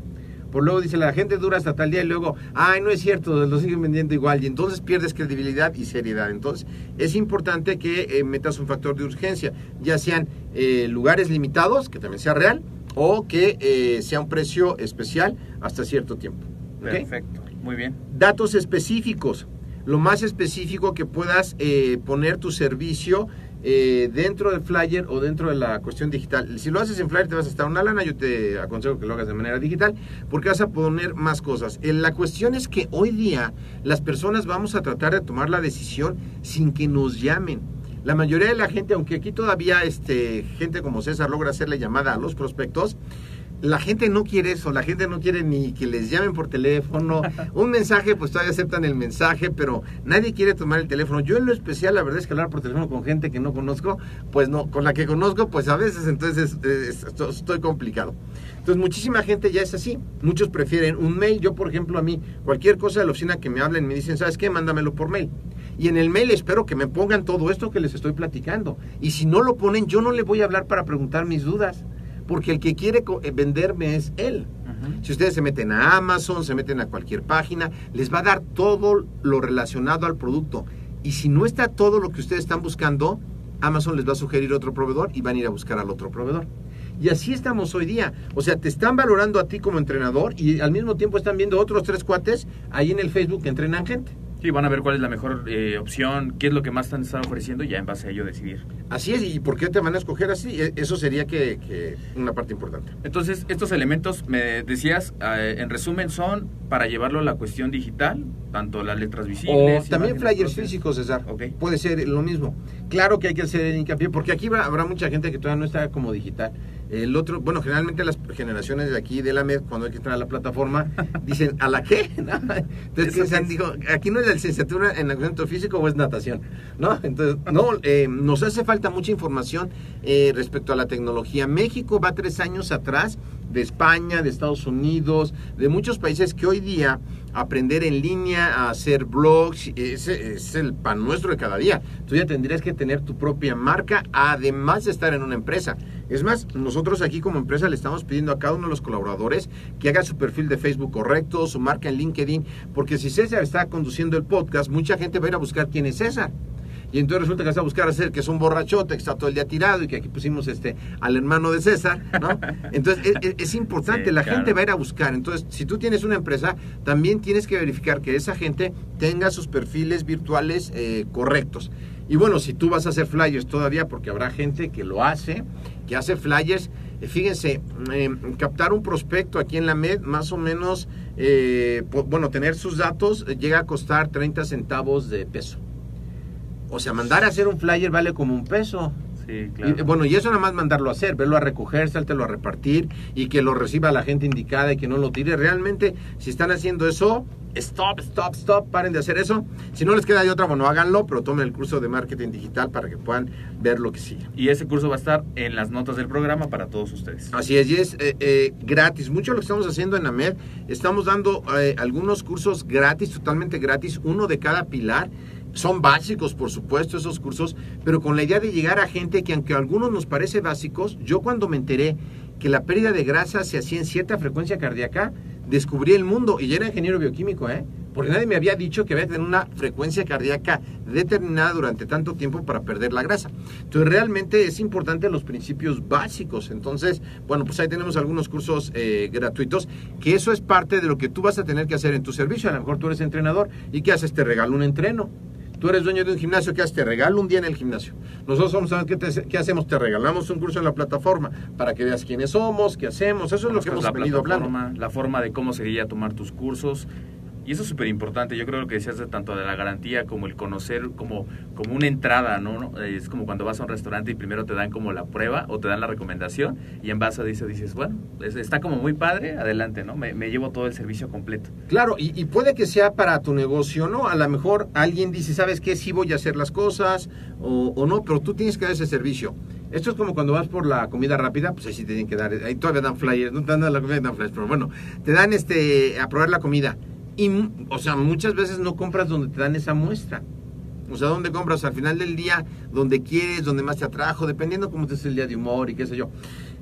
Speaker 2: Por luego dice, la gente dura hasta tal día y luego, ay, no es cierto, lo siguen vendiendo igual y entonces pierdes credibilidad y seriedad. Entonces es importante que eh, metas un factor de urgencia, ya sean eh, lugares limitados, que también sea real, o que eh, sea un precio especial hasta cierto tiempo.
Speaker 1: Perfecto. Muy bien.
Speaker 2: datos específicos, lo más específico que puedas eh, poner tu servicio eh, dentro del flyer o dentro de la cuestión digital. Si lo haces en flyer te vas a estar una lana, yo te aconsejo que lo hagas de manera digital porque vas a poner más cosas. Eh, la cuestión es que hoy día las personas vamos a tratar de tomar la decisión sin que nos llamen. La mayoría de la gente, aunque aquí todavía este, gente como César logra hacerle llamada a los prospectos, la gente no quiere eso, la gente no quiere ni que les llamen por teléfono. Un mensaje, pues todavía aceptan el mensaje, pero nadie quiere tomar el teléfono. Yo en lo especial, la verdad es que hablar por teléfono con gente que no conozco, pues no, con la que conozco, pues a veces entonces esto- estoy complicado. Entonces muchísima gente ya es así. Muchos prefieren un mail. Yo, por ejemplo, a mí, cualquier cosa de la oficina que me hablen, me dicen, ¿sabes qué? Mándamelo por mail. Y en el mail espero que me pongan todo esto que les estoy platicando. Y si no lo ponen, yo no le voy a hablar para preguntar mis dudas. Porque el que quiere eh, venderme es él. Si ustedes se meten a Amazon, se meten a cualquier página, les va a dar todo lo relacionado al producto. Y si no está todo lo que ustedes están buscando, Amazon les va a sugerir otro proveedor y van a ir a buscar al otro proveedor. Y así estamos hoy día. O sea, te están valorando a ti como entrenador y al mismo tiempo están viendo otros tres cuates ahí en el Facebook que entrenan gente.
Speaker 1: Sí, van a ver cuál es la mejor eh, opción, qué es lo que más están, están ofreciendo y ya en base a ello decidir.
Speaker 2: Así es, ¿y por qué te van a escoger así? E- Eso sería que, que una parte importante.
Speaker 1: Entonces, estos elementos, me decías, eh, en resumen, son para llevarlo a la cuestión digital, tanto las letras
Speaker 2: O
Speaker 1: visibles.
Speaker 2: también
Speaker 1: imágenes
Speaker 2: flyers
Speaker 1: propias.
Speaker 2: físicos, César.
Speaker 1: Ok.
Speaker 2: Puede ser lo mismo. Claro que hay que hacer el hincapié, porque aquí va- habrá mucha gente que todavía no está como digital. El otro, bueno, generalmente las generaciones de aquí de la MED, cuando hay que entrar a la plataforma, dicen, ¿a la qué? ¿No? Entonces, aquí no es la licenciatura en accidente físico o es natación, ¿no? Entonces, no, eh, nos hace falta mucha información eh, respecto a la tecnología. México va tres años atrás de España, de Estados Unidos, de muchos países que hoy día aprender en línea, a hacer blogs, es el pan nuestro de cada día. Tú ya tendrías que tener tu propia marca, además de estar en una empresa. Es más, nosotros aquí como empresa le estamos pidiendo a cada uno de los colaboradores que haga su perfil de Facebook correcto, su marca en LinkedIn, porque si César está conduciendo el podcast, mucha gente va a ir a buscar quién es César. Y entonces resulta que vas a buscar hacer que es un borrachote, que está todo el día tirado y que aquí pusimos este al hermano de César, ¿no? Entonces es, importante,
Speaker 1: Sí,
Speaker 2: la
Speaker 1: claro.
Speaker 2: gente va a ir a buscar. Entonces, si tú tienes una empresa, también tienes que verificar que esa gente tenga sus perfiles virtuales eh, correctos. Y bueno, si tú vas a hacer flyers todavía, porque habrá gente que lo hace, que hace flyers, eh, fíjense, eh, captar un prospecto aquí en la MED, más o menos, eh, bueno, tener sus datos llega a costar 30 centavos de peso. O sea, mandar a hacer un flyer vale como un peso.
Speaker 1: Sí, claro.
Speaker 2: Y, bueno, y eso nada más mandarlo a hacer, verlo a recoger, sáltelo a repartir y que lo reciba la gente indicada y que no lo tire. Realmente, si están haciendo eso, stop, stop, stop, paren de hacer eso. Si no les queda de otra, bueno, háganlo, pero tomen el curso de marketing digital para que puedan ver lo que sigue.
Speaker 1: Y ese curso va a estar en las notas del programa para todos ustedes.
Speaker 2: Así es, y es eh, eh, gratis. Mucho de lo que estamos haciendo en AMED, estamos dando eh, algunos cursos gratis, totalmente gratis, uno de cada pilar. Son básicos, por supuesto, esos cursos, pero con la idea de llegar a gente que aunque a algunos nos parece básicos, yo cuando me enteré que la pérdida de grasa se hacía en cierta frecuencia cardíaca, descubrí el mundo y ya era ingeniero bioquímico, ¿eh? Porque nadie me había dicho que había que tener una frecuencia cardíaca determinada durante tanto tiempo para perder la grasa. Entonces realmente es importante los principios básicos. Entonces, bueno, pues ahí tenemos algunos cursos eh, gratuitos, que eso es parte de lo que tú vas a tener que hacer en tu servicio. A lo mejor tú eres entrenador y ¿qué haces? Te regalo un entreno. Tú eres dueño de un gimnasio, ¿qué haces? Te regalo un día en el gimnasio. Nosotros somos, ¿sabes qué, te- qué hacemos? Te regalamos un curso en la plataforma para que veas quiénes somos, qué hacemos. Eso es lo que hemos
Speaker 1: la
Speaker 2: venido hablando.
Speaker 1: la forma de cómo sería tomar tus cursos. Y eso es súper importante. Yo creo lo que decías de tanto de la garantía como el conocer como, como una entrada, ¿no? ¿no? Es como cuando vas a un restaurante y primero te dan como la prueba o te dan la recomendación y en base a eso dices, bueno, es- está como muy padre, adelante, ¿no? Me, me llevo todo el servicio completo.
Speaker 2: Claro, y, puede que sea para tu negocio, ¿no? A lo mejor alguien dice, ¿sabes qué? Sí voy a hacer las cosas o, o no, pero tú tienes que dar ese servicio. Esto es como cuando vas por la comida rápida, pues ahí sí te tienen que dar, ahí todavía dan flyers, no te dan la comida, dan flyers, pero bueno, te dan este, a probar la comida. Y, o sea, muchas veces no compras donde te dan esa muestra. O sea, ¿dónde compras? Al final del día, donde quieres, donde más te atrajo, dependiendo cómo te es el día de humor y qué sé yo.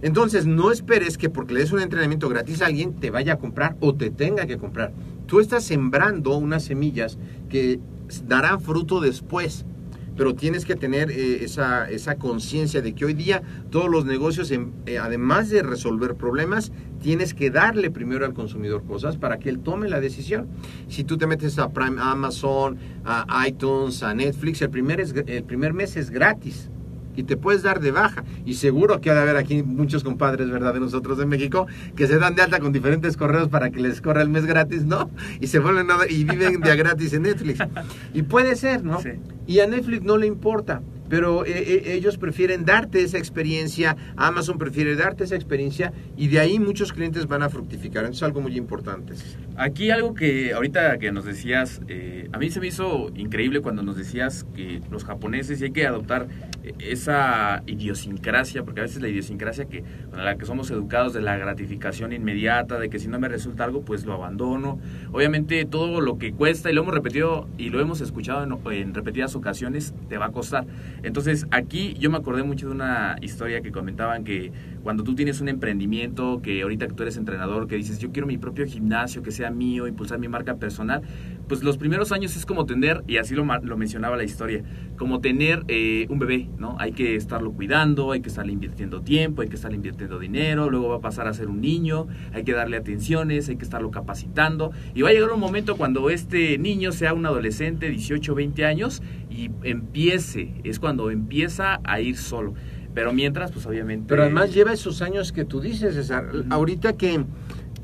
Speaker 2: Entonces, no esperes que porque le des un entrenamiento gratis a alguien te vaya a comprar o te tenga que comprar. Tú estás sembrando unas semillas que darán fruto después. Pero tienes que tener eh, esa, esa conciencia de que hoy día todos los negocios, en- eh, además de resolver problemas, tienes que darle primero al consumidor cosas para que él tome la decisión. Si tú te metes a Prime, a Amazon, a iTunes, a Netflix, el primer, es, el primer mes es gratis y te puedes dar de baja. Y seguro que ha de haber aquí muchos compadres, ¿verdad?, de nosotros en México, que se dan de alta con diferentes correos para que les corra el mes gratis, ¿no? Y se vuelven a- y viven de a gratis en Netflix. Y puede ser, ¿no?
Speaker 1: Sí.
Speaker 2: Y a Netflix no le importa. Pero eh, eh, ellos prefieren darte esa experiencia, Amazon prefiere darte esa experiencia y de ahí muchos clientes van a fructificar. Eso es algo muy importante.
Speaker 1: Aquí algo que ahorita que nos decías, eh, a mí se me hizo increíble cuando nos decías que los japoneses y hay que adoptar eh, esa idiosincrasia, porque a veces la idiosincrasia que con la que somos educados de la gratificación inmediata, de que si no me resulta algo, pues lo abandono. Obviamente todo lo que cuesta, y lo hemos repetido y lo hemos escuchado en, en repetidas ocasiones, te va a costar. Entonces aquí yo me acordé mucho de una historia que comentaban que cuando tú tienes un emprendimiento, que ahorita que tú eres entrenador, que dices yo quiero mi propio gimnasio, que sea mío, impulsar mi marca personal, pues los primeros años es como tener, y así lo, lo mencionaba la historia, como tener eh, un bebé, ¿no? Hay que estarlo cuidando, hay que estarle invirtiendo tiempo, hay que estarle invirtiendo dinero, luego va a pasar a ser un niño, hay que darle atenciones, hay que estarlo capacitando, y va a llegar un momento cuando este niño sea un adolescente, 18, 20 años, y empiece, es cuando empieza a ir solo. Pero mientras, pues obviamente...
Speaker 2: Pero además lleva esos años que tú dices, César. Ahorita que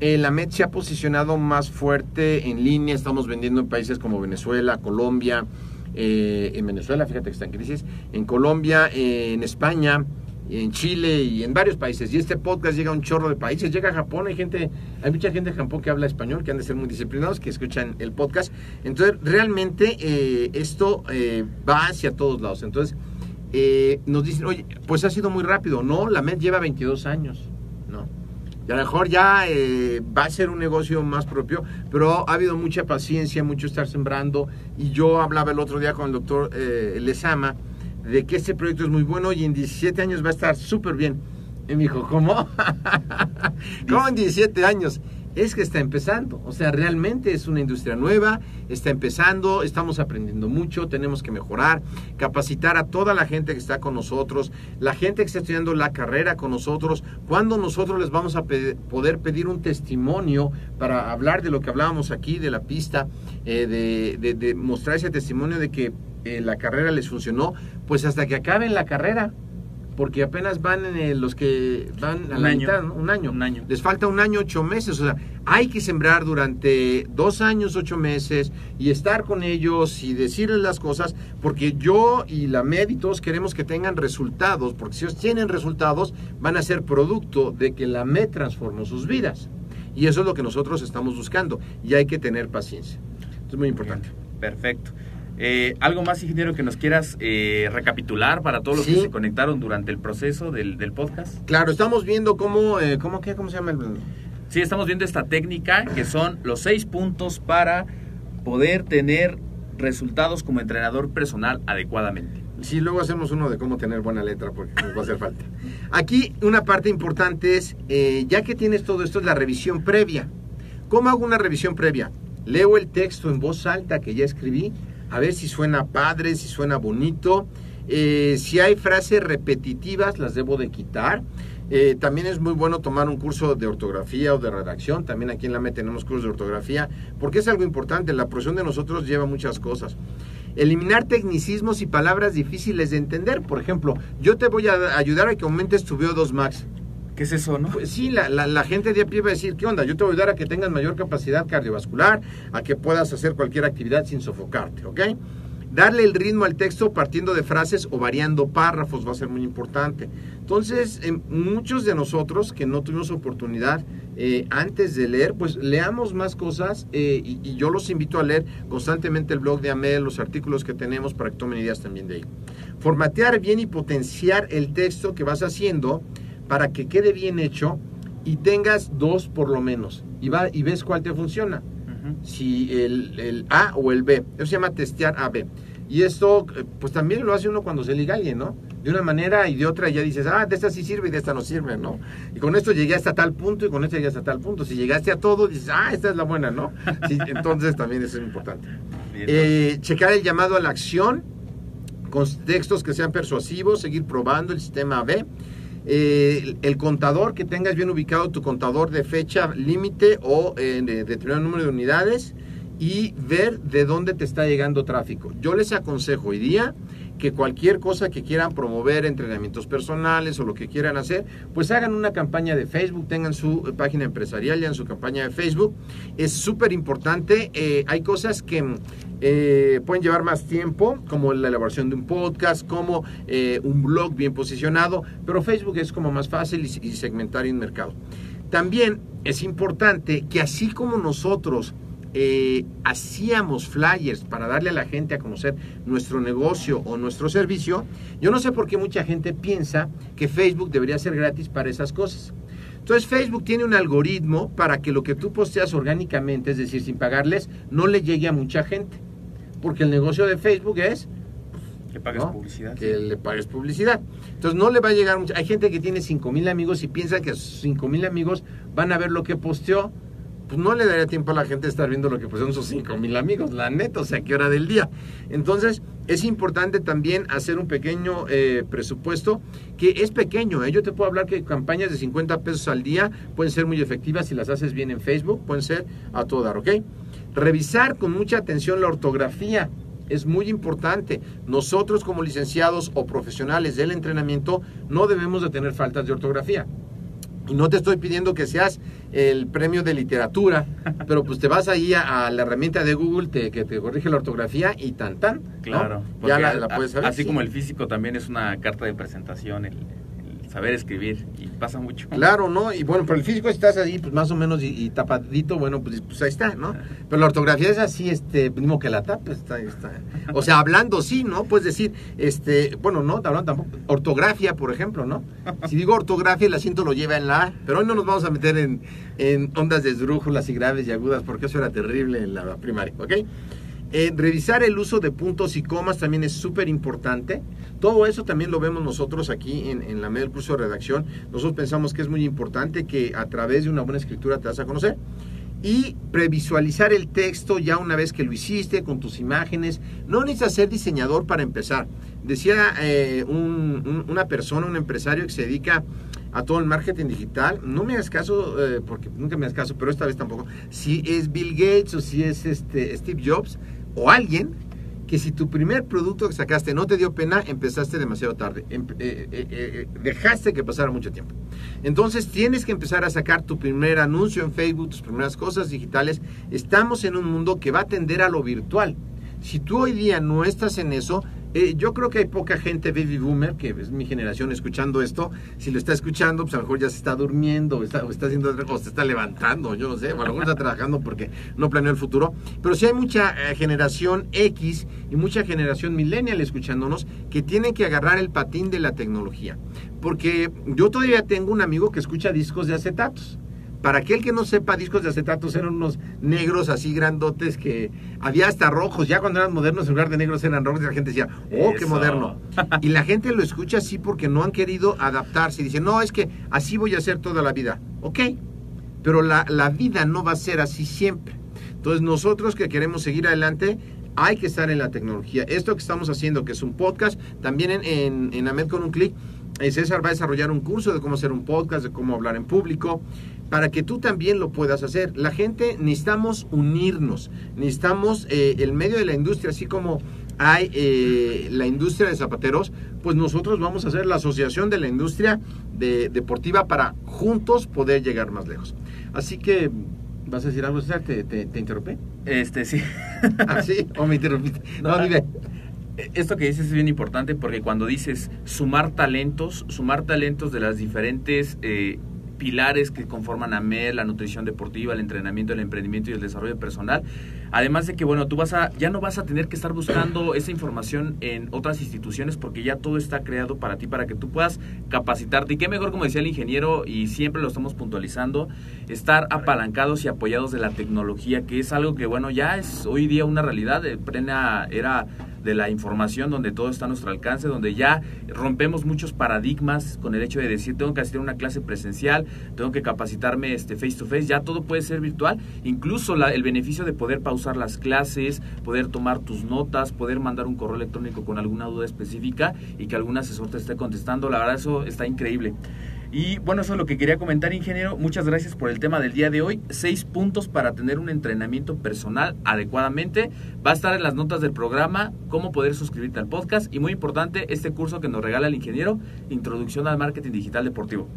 Speaker 2: eh, la MED se ha posicionado más fuerte en línea, estamos vendiendo en países como Venezuela, Colombia, eh, en Venezuela, fíjate que está en crisis, en Colombia, en España, en Chile y en varios países. Y este podcast llega a un chorro de países, llega a Japón, hay gente, hay mucha gente de Japón que habla español, que han de ser muy disciplinados, que escuchan el podcast. Entonces, realmente eh, esto eh, va hacia todos lados. Entonces, eh, nos dicen, oye, pues ha sido muy rápido. No, la MED lleva 22 años. Y a lo mejor ya eh, va a ser un negocio más propio, pero ha habido mucha paciencia, mucho estar sembrando. Y yo hablaba el otro día con el doctor eh, Lezama de que este proyecto es muy bueno y en 17 años va a estar súper bien. Y me dijo, ¿cómo? ¿Cómo en 17 años? Es que está empezando, o sea, realmente es una industria nueva, está empezando, estamos aprendiendo mucho, tenemos que mejorar, capacitar a toda la gente que está con nosotros, la gente que está estudiando la carrera con nosotros, cuando nosotros les vamos a poder pedir un testimonio para hablar de lo que hablábamos aquí, de la pista, eh, de, de- de mostrar ese testimonio de que eh, la carrera les funcionó, pues hasta que acaben la carrera porque apenas van en el- los que van a
Speaker 1: Un
Speaker 2: la
Speaker 1: año.
Speaker 2: mitad, ¿no? un año.
Speaker 1: Un año.
Speaker 2: Les falta un año, ocho meses. O sea, hay que sembrar durante dos años, ocho meses y estar con ellos y decirles las cosas, porque yo y la MED y todos queremos que tengan resultados, porque si ellos tienen resultados, van a ser producto de que la MED transformó sus vidas. Y eso es lo que nosotros estamos buscando. Y hay que tener paciencia. Esto es muy importante.
Speaker 1: Perfecto. Eh, ¿Algo más, ingeniero, que nos quieras eh, recapitular para todos los
Speaker 2: Sí.
Speaker 1: que se conectaron durante el proceso del, del podcast?
Speaker 2: Claro, estamos viendo cómo, eh, cómo, qué, cómo se llama el...
Speaker 1: Sí, estamos viendo esta técnica que son los seis puntos para poder tener resultados como entrenador personal adecuadamente.
Speaker 2: Sí, luego hacemos uno de cómo tener buena letra, porque nos va a hacer falta. Aquí una parte importante es, ya que tienes todo esto, es la revisión previa. ¿Cómo hago una revisión previa? Leo el texto en voz alta que ya escribí, a ver si suena padre, si suena bonito. Eh, si hay frases repetitivas, las debo de quitar. Eh, también es muy bueno tomar un curso de ortografía o de redacción. También aquí en la MED tenemos cursos de ortografía, porque es algo importante. La profesión de nosotros lleva muchas cosas. Eliminar tecnicismos y palabras difíciles de entender. Por ejemplo, yo te voy a ayudar a que aumentes tu VO2 max.
Speaker 1: ¿Qué es eso, no?
Speaker 2: Pues sí, la, la- gente de a pie va a decir, ¿qué onda? Yo te voy a ayudar a que tengas mayor capacidad cardiovascular, a que puedas hacer cualquier actividad sin sofocarte, ¿ok? Darle el ritmo al texto partiendo de frases o variando párrafos va a ser muy importante. Entonces, em, muchos de nosotros que no tuvimos oportunidad eh, antes de leer, pues leamos más cosas eh, y, y yo los invito a leer constantemente el blog de Amel, los artículos que tenemos para que tomen ideas también de ahí. Formatear bien y potenciar el texto que vas haciendo para que quede bien hecho y tengas dos por lo menos y, va, y ves cuál te funciona
Speaker 1: Ujú.
Speaker 2: si el, el A o el B. Eso se llama testear A-B. Y esto, eh, pues también lo hace uno cuando se liga a alguien, ¿no? De una manera y de otra ya dices, ah, de esta sí sirve y de esta no sirve, ¿no? Y con esto llegué hasta tal punto y con esto llegué hasta tal punto. Si llegaste a todo, dices, ah, esta es la buena, ¿no? Sí, entonces también eso es importante. Eh, checar el llamado a la acción con textos que sean persuasivos, seguir probando el sistema B. Eh, el, contador, que tengas bien ubicado tu contador de fecha límite o eh, de determinado número de unidades y ver de dónde te está llegando tráfico. Yo les aconsejo hoy día que cualquier cosa que quieran promover, entrenamientos personales o lo que quieran hacer, pues hagan una campaña de Facebook, tengan su eh, página empresarial, ya en su campaña de Facebook. Es súper importante. eh, hay cosas que eh, pueden llevar más tiempo, como la elaboración de un podcast, como eh, un blog bien posicionado, pero Facebook es como más fácil y, segmentar en mercado. También es importante que así como nosotros eh, hacíamos flyers para darle a la gente a conocer nuestro negocio o nuestro servicio, yo no sé por qué mucha gente piensa que Facebook debería ser gratis para esas cosas. Entonces Facebook tiene un algoritmo para que lo que tú posteas orgánicamente, es decir, sin pagarles, no le llegue a mucha gente. Porque el negocio de Facebook es
Speaker 1: Que pagues
Speaker 2: ¿no?
Speaker 1: publicidad.
Speaker 2: Que le pagues publicidad. Entonces no le va a llegar mucha. Hay gente que tiene 5 mil amigos y piensa que sus 5 mil amigos van a ver lo que posteó. Pues no le daría tiempo a la gente de estar viendo lo que postearon sus 5 mil amigos, la neta, o sea, qué hora del día. Entonces es importante también hacer un pequeño eh, presupuesto que es pequeño. ¿eh? Yo te puedo hablar que campañas de 50 pesos al día pueden ser muy efectivas si las haces bien en Facebook, pueden ser a todo dar, ¿ok? Revisar con mucha atención la ortografía es muy importante. Nosotros como licenciados o profesionales del entrenamiento no debemos de tener faltas de ortografía. Y no te estoy pidiendo que seas el premio de literatura, pero pues te vas ahí a, a la herramienta de Google te- que te corrige la ortografía y tan tan. ¿no?
Speaker 1: Claro.
Speaker 2: Ya la, puedes saber.
Speaker 1: Así
Speaker 2: sí.
Speaker 1: como el físico también es una carta de presentación, el saber escribir. Y pasa mucho.
Speaker 2: Claro, ¿no? Y bueno, pero el físico si estás ahí, pues más o menos y, y tapadito, bueno, pues, pues ahí está, ¿no? Pero la ortografía es así, este, mismo que la tapes, está, está. O sea, hablando sí, ¿no? Puedes decir, este, bueno, no, hablando tampoco, ortografía, por ejemplo, ¿no? Si digo ortografía, el acento lo lleva en la A, pero hoy no nos vamos a meter en, en ondas de esdrújulas y graves y agudas, porque eso era terrible en la primaria, ¿ok? Eh, revisar el uso de puntos y comas también es súper importante. Todo eso también lo vemos nosotros aquí en, la media del curso de redacción. Nosotros pensamos que es muy importante que a través de una buena escritura te vas a conocer. Y previsualizar el texto ya una vez que lo hiciste con tus imágenes. No necesitas ser diseñador para empezar. Decía eh, un- un- una persona, un empresario que se dedica a todo el marketing digital. No me hagas caso, eh, porque nunca me hagas caso, pero esta vez tampoco. Si es Bill Gates o si es este Steve Jobs o alguien que si tu primer producto que sacaste no te dio pena, empezaste demasiado tarde. Em- eh, eh, eh, dejaste que pasara mucho tiempo. Entonces tienes que empezar a sacar tu primer anuncio en Facebook, tus primeras cosas digitales. Estamos en un mundo que va a tender a lo virtual. Si tú hoy día no estás en eso, eh, yo creo que hay poca gente baby boomer, que es mi generación, escuchando esto. Si lo está escuchando, pues a lo mejor ya se está durmiendo, o está, o está haciendo otra cosa, se está levantando, yo no sé, o a lo mejor está trabajando porque no planeó el futuro. Pero sí hay mucha eh, generación X y mucha generación millennial escuchándonos que tienen que agarrar el patín de la tecnología. Porque yo todavía tengo un amigo que escucha discos de acetatos. Para aquel que no sepa, discos de acetatos eran unos negros así grandotes que había hasta rojos. Ya cuando eran modernos, en lugar de negros eran rojos y la gente decía, oh, qué
Speaker 1: Eso.
Speaker 2: moderno. Y la gente lo escucha así porque no han querido adaptarse. Y dicen, no, es que así voy a hacer toda la vida. Ok, pero la, la vida no va a ser así siempre. Entonces nosotros que queremos seguir adelante, hay que estar en la tecnología. Esto que estamos haciendo, que es un podcast, también en, en, en AMED con un clic, eh, César va a desarrollar un curso de cómo hacer un podcast, de cómo hablar en público, para que tú también lo puedas hacer. La gente necesitamos unirnos, necesitamos eh, el medio de la industria, así como hay eh, la industria de zapateros, pues nosotros vamos a hacer la asociación de la industria de- deportiva para juntos poder llegar más lejos. Así que, ¿vas a decir algo, César? ¿Te, te, te interrumpí?
Speaker 1: Este, sí.
Speaker 2: ¿Ah, sí? ¿O me interrumpiste? No, dime.
Speaker 1: Esto que dices es bien importante porque cuando dices sumar talentos, sumar talentos de las diferentes eh, pilares que conforman a MED, la nutrición deportiva, el entrenamiento, el emprendimiento y el desarrollo personal. Además de que, bueno, tú vas a, ya no vas a tener que estar buscando esa información en otras instituciones porque ya todo está creado para ti, para que tú puedas capacitarte. Y qué mejor, como decía el ingeniero, y siempre lo estamos puntualizando, estar apalancados y apoyados de la tecnología, que es algo que, bueno, ya es hoy día una realidad, de plena era de la información donde todo está a nuestro alcance, donde ya rompemos muchos paradigmas con el hecho de decir tengo que asistir a una clase presencial, tengo que capacitarme este face to face, ya todo puede ser virtual, incluso la- el beneficio de poder pausar las clases, poder tomar tus notas, poder mandar un correo electrónico con alguna duda específica y que algún asesor te esté contestando, la verdad eso está increíble. Y bueno, eso es lo que quería comentar, ingeniero. Muchas gracias por el tema del día de hoy. Seis puntos para tener un entrenamiento personal adecuadamente. Va a estar en las notas del programa, cómo poder suscribirte al podcast. Y muy importante, este curso que nos regala el ingeniero, Introducción al Marketing Digital Deportivo.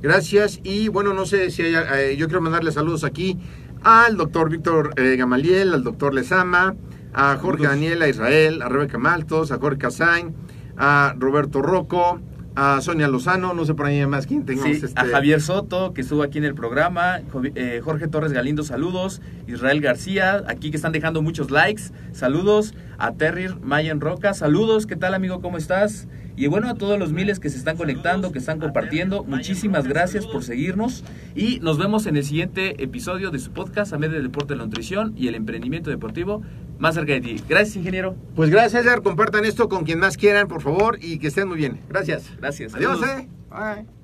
Speaker 2: Gracias. Y bueno, no sé si hay, eh, yo quiero mandarle saludos aquí al doctor Víctor eh, Gamaliel, al doctor Lezama, a Jorge. Daniel, a Israel, a Rebeca Maltos, a Jorge Casain, a Roberto Rocco, a Sonia Lozano, no sé por ahí más quién tengamos.
Speaker 1: Sí,
Speaker 2: este,
Speaker 1: A Javier Soto, que estuvo aquí en el programa, eh, Jorge Torres Galindo, saludos, Israel García, aquí que están dejando muchos likes, saludos, a Terry Mayen Roca, saludos, ¿qué tal amigo? ¿Cómo estás? Y bueno, a todos los miles que se están conectando, que están compartiendo, muchísimas gracias por seguirnos y nos vemos en el siguiente episodio de su podcast, a medio del deporte de la nutrición y el emprendimiento deportivo más cerca de ti. Gracias, ingeniero.
Speaker 2: Pues gracias, César. Compartan esto con quien más quieran, por favor, y que estén muy bien. Gracias.
Speaker 1: Gracias.
Speaker 2: Adiós, eh. Bye.